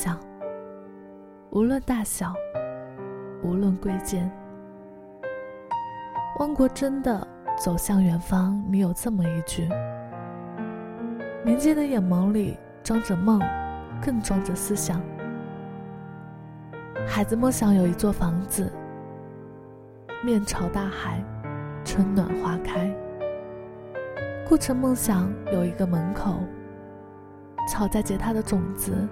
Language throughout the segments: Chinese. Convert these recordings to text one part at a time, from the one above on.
想，无论大小，无论贵贱。汪国真的《走向远方》里有这么一句：“年轻的眼眸里装着梦，更装着思想。”孩子梦想有一座房子，面朝大海，春暖花开。顾城梦想有一个门口。草在结它的种子，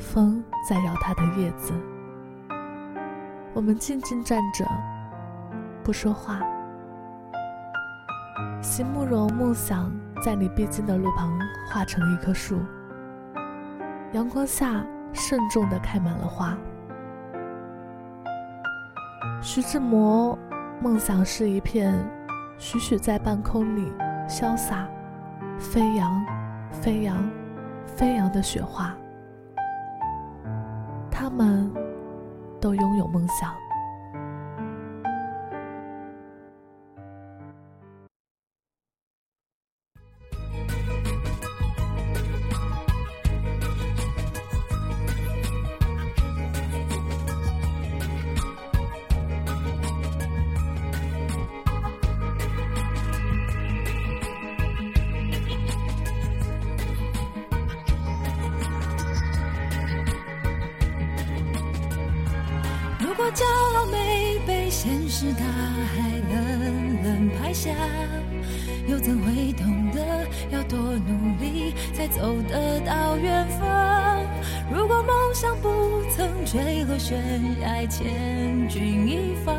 风在摇它的叶子。我们静静站着，不说话。席慕容梦想在你必经的路旁化成一棵树，阳光下慎重地开满了花。徐志摩梦想是一片徐徐在半空里潇洒飞扬，飞扬。飞扬的雪花，他们都拥有梦想。冷冷拍下，又怎会懂得要多努力才走得到远方？如果梦想不曾坠落悬崖，千钧一发，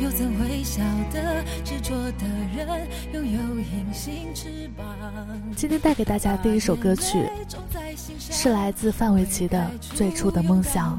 又怎会晓得执着的人拥有隐形翅膀？今天带给大家第一首歌曲，是来自范玮琪的《最初的梦想》。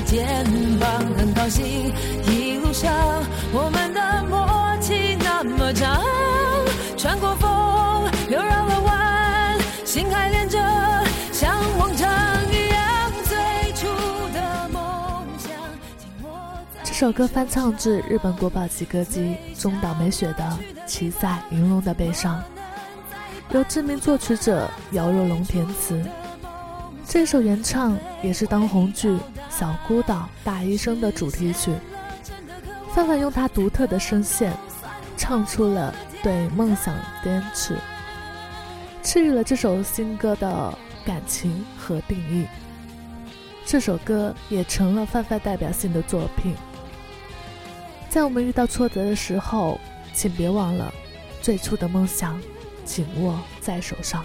肩膀，很高兴一路上我们的默契那么长。穿过风，又绕了弯，心还连着，像往常一样。最初的梦想。这首歌翻唱自日本国宝级歌姬中岛美雪的《骑在云龙的背上》，由知名作曲者姚若龙填词。这首原唱也是当红剧《小孤岛大医生》的主题曲。范范用他独特的声线，唱出了对梦想的坚持，赐予了这首新歌的感情和定义。这首歌也成了范范代表性的作品。在我们遇到挫折的时候，请别忘了最初的梦想，紧握在手上。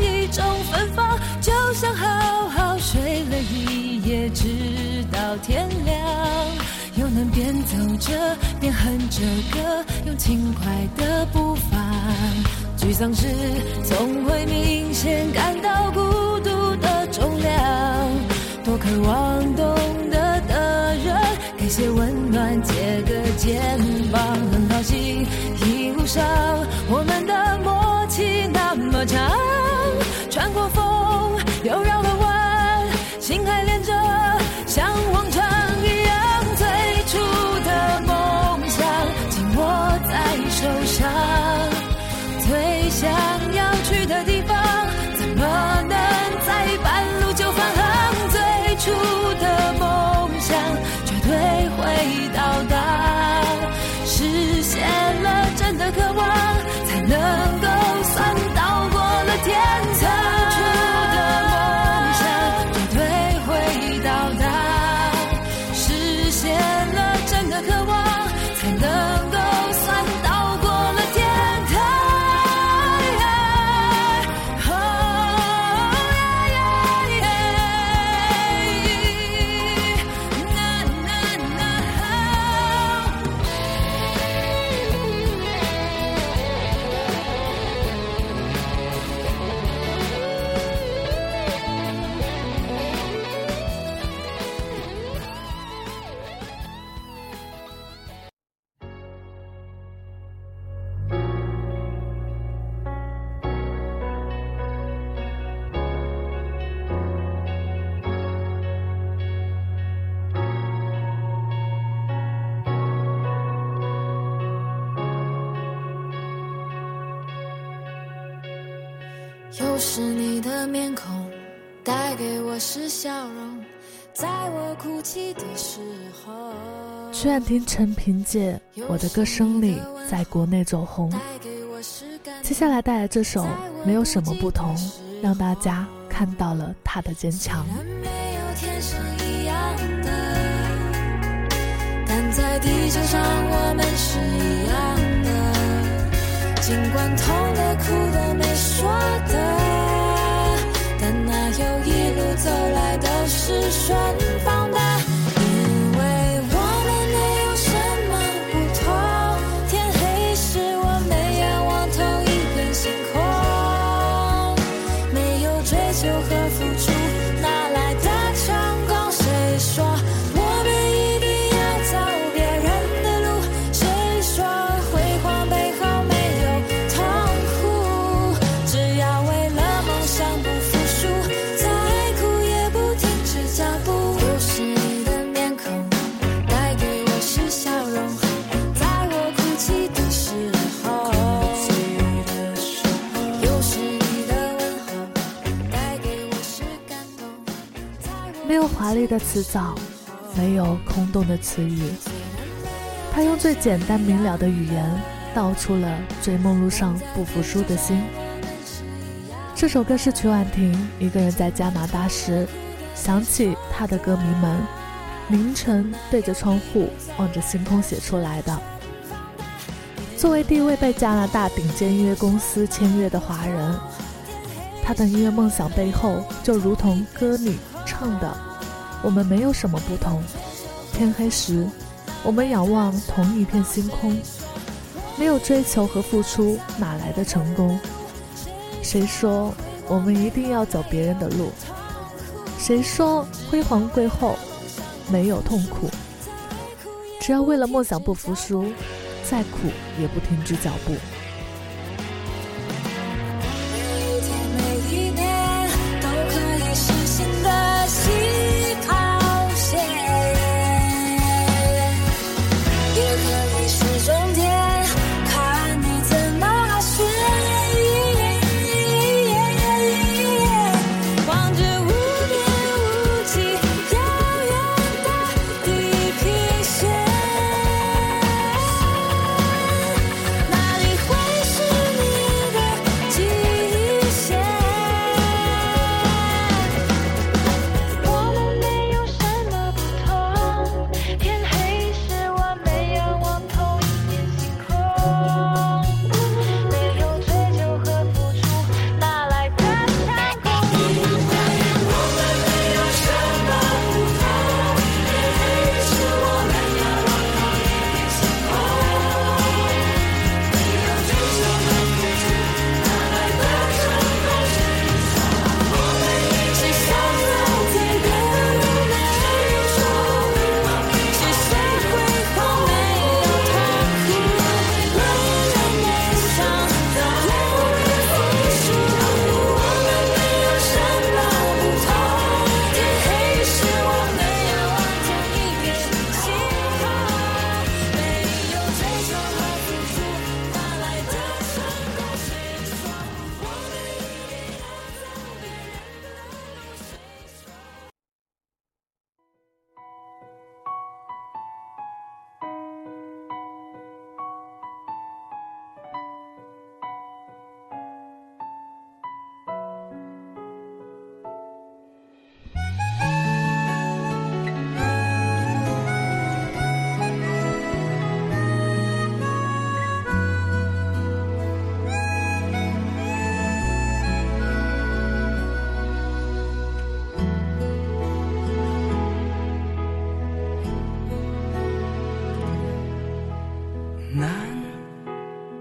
一种芬芳，就像好好睡了一夜，直到天亮，又能边走着边哼着歌，用轻快的步伐。沮丧时总会明显感到孤独的重量，多渴望懂得的人，给。些温暖，借个肩膀，很高兴一路上我笑容，在我哭泣的时候。曲婉婷曾凭借《我的歌声里》在国内走红，接下来带来这首《没有什么不同》，让大家看到了她的坚强。但在地球上，我们是一样的。尽管痛的、哭的、没说的，是顺风。的。词藻，没有空洞的词语。他用最简单明了的语言，道出了追梦路上不服输的心。这首歌是曲婉婷一个人在加拿大时，想起他的歌迷们，凌晨对着窗户望着星空写出来的。作为第一位被加拿大顶尖音乐公司签约的华人，他的音乐梦想背后，就如同歌里唱的。我们没有什么不同。天黑时，我们仰望同一片星空。没有追求和付出，哪来的成功？谁说我们一定要走别人的路？谁说辉煌过后没有痛苦？只要为了梦想不服输，再苦也不停止脚步。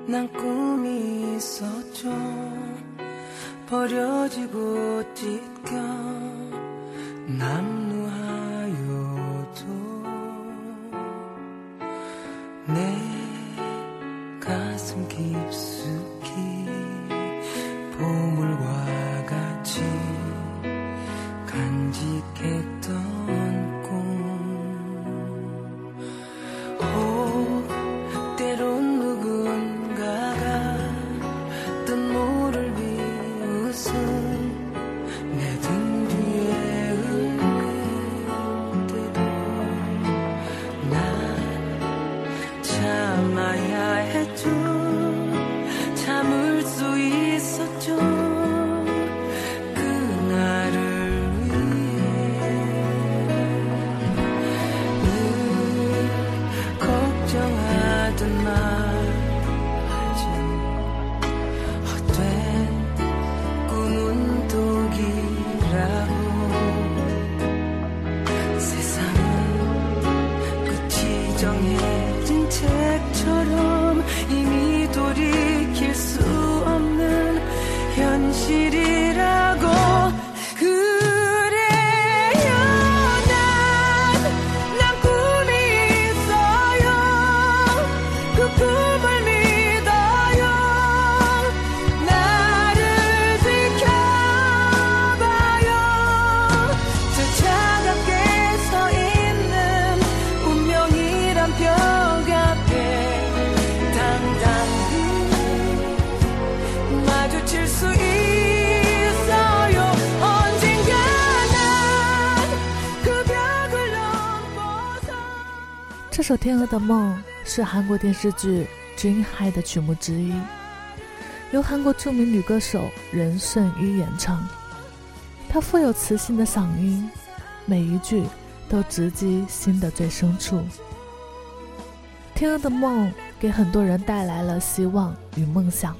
난 꿈이 있었죠. 버려지고 찢겨 남루 首《天鹅的梦》是韩国电视剧《Dream High》的曲目之一，由韩国著名女歌手任顺一演唱。她富有磁性的嗓音，每一句都直击心的最深处。《天鹅的梦》给很多人带来了希望与梦想，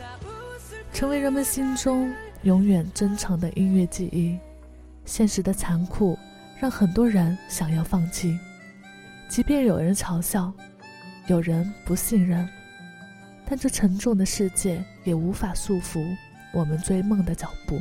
成为人们心中永远珍藏的音乐记忆。现实的残酷让很多人想要放弃。即便有人嘲笑，有人不信任，但这沉重的世界也无法束缚我们追梦的脚步。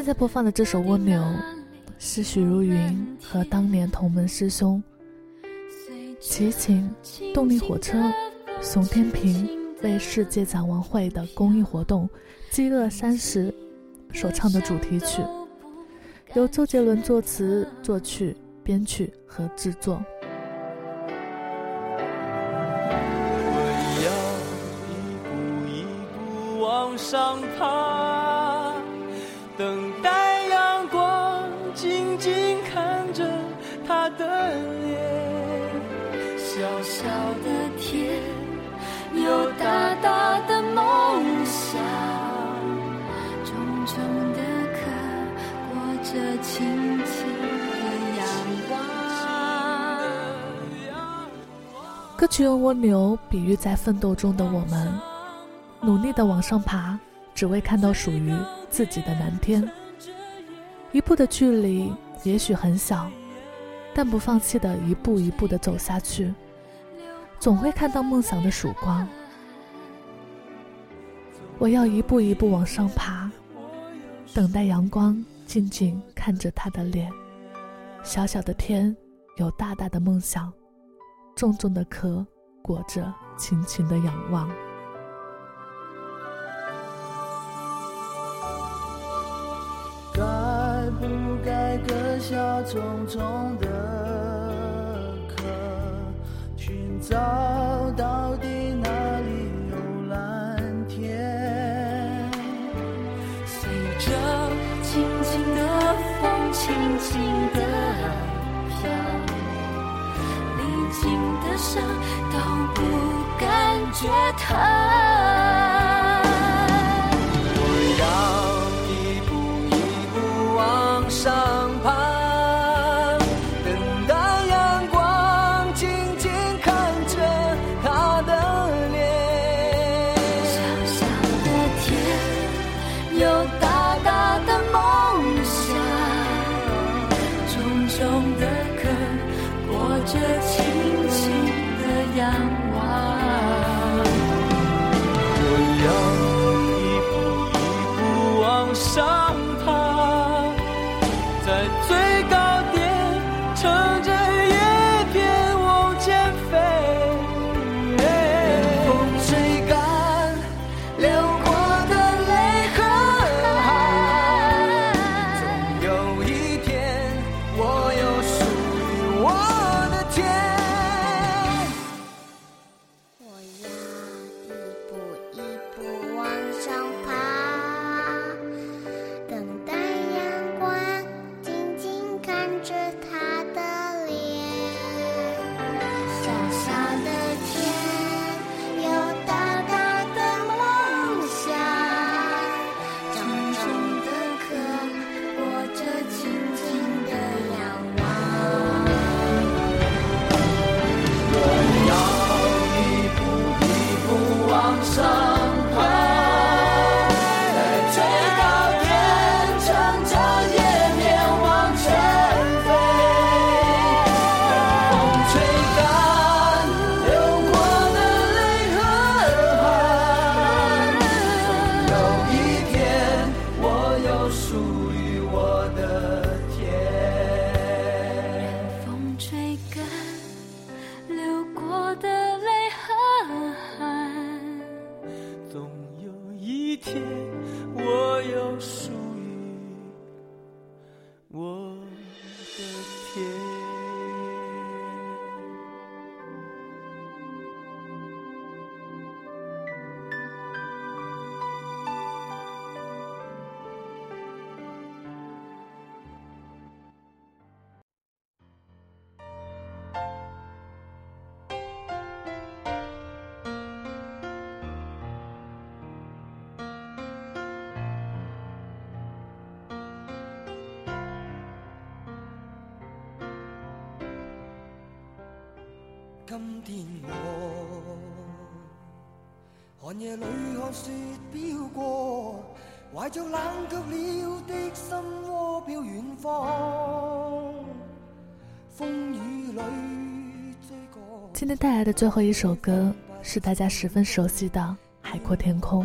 现在播放的这首《蜗牛》，是许茹芸和当年同门师兄齐秦、动力火车、熊天平为世界展望会的公益活动“饥饿三十”所唱的主题曲，由周杰伦作词、作曲、编曲和制作。我要一步一步往上爬。歌曲用蜗牛比喻在奋斗中的我们，努力的往上爬，只为看到属于。自己的蓝天，一步的距离也许很小，但不放弃的一步一步的走下去，总会看到梦想的曙光。我要一步一步往上爬，等待阳光，静静看着他的脸。小小的天，有大大的梦想；重重的壳，裹着轻轻的仰望。该不该割下重重的壳，寻找到底觉疼。我的我寒夜里看雪飘过，怀着冷却了的心窝飘远方。风雨里追过。今天带来的最后一首歌是大家十分熟悉的《海阔天空》。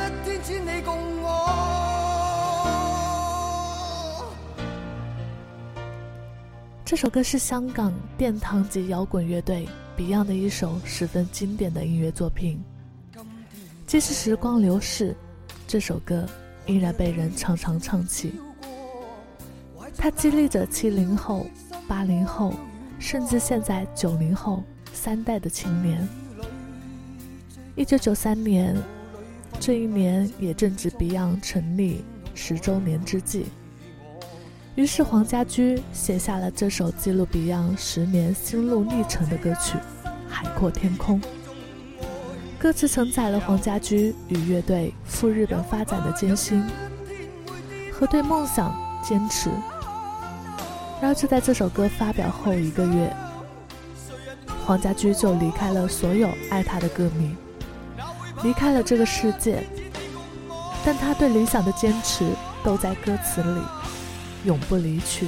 你共我？这首歌是香港殿堂级摇滚乐队 Beyond 的一首十分经典的音乐作品。即使时光流逝。这首歌依然被人常常唱起，它激励着七零后、八零后，甚至现在九零后三代的青年。一九九三年，这一年也正值 Beyond 成立十周年之际，于是黄家驹写下了这首记录 Beyond 十年心路历程的歌曲《海阔天空》。歌词承载了黄家驹与乐队赴日本发展的艰辛和对梦想坚持。然而，就在这首歌发表后一个月，黄家驹就离开了所有爱他的歌迷，离开了这个世界。但他对理想的坚持都在歌词里，永不离去。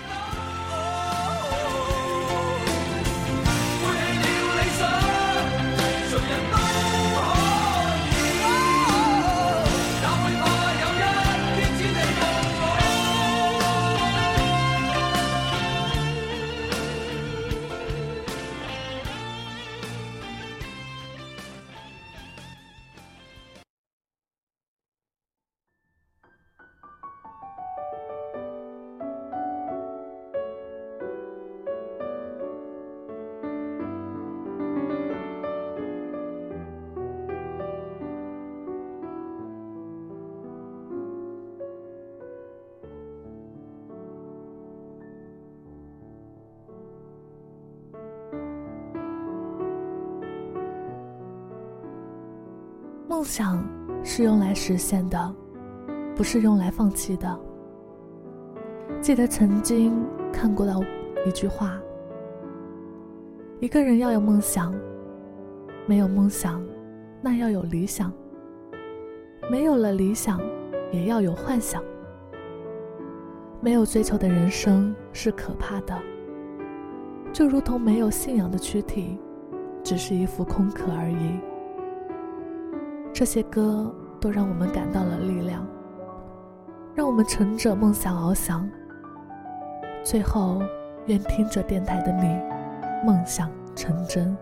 梦想是用来实现的，不是用来放弃的。记得曾经看过的一句话：一个人要有梦想，没有梦想，那要有理想；没有了理想，也要有幻想。没有追求的人生是可怕的，就如同没有信仰的躯体，只是一副空壳而已。这些歌都让我们感到了力量，让我们乘着梦想翱翔。最后，愿听着电台的你，梦想成真。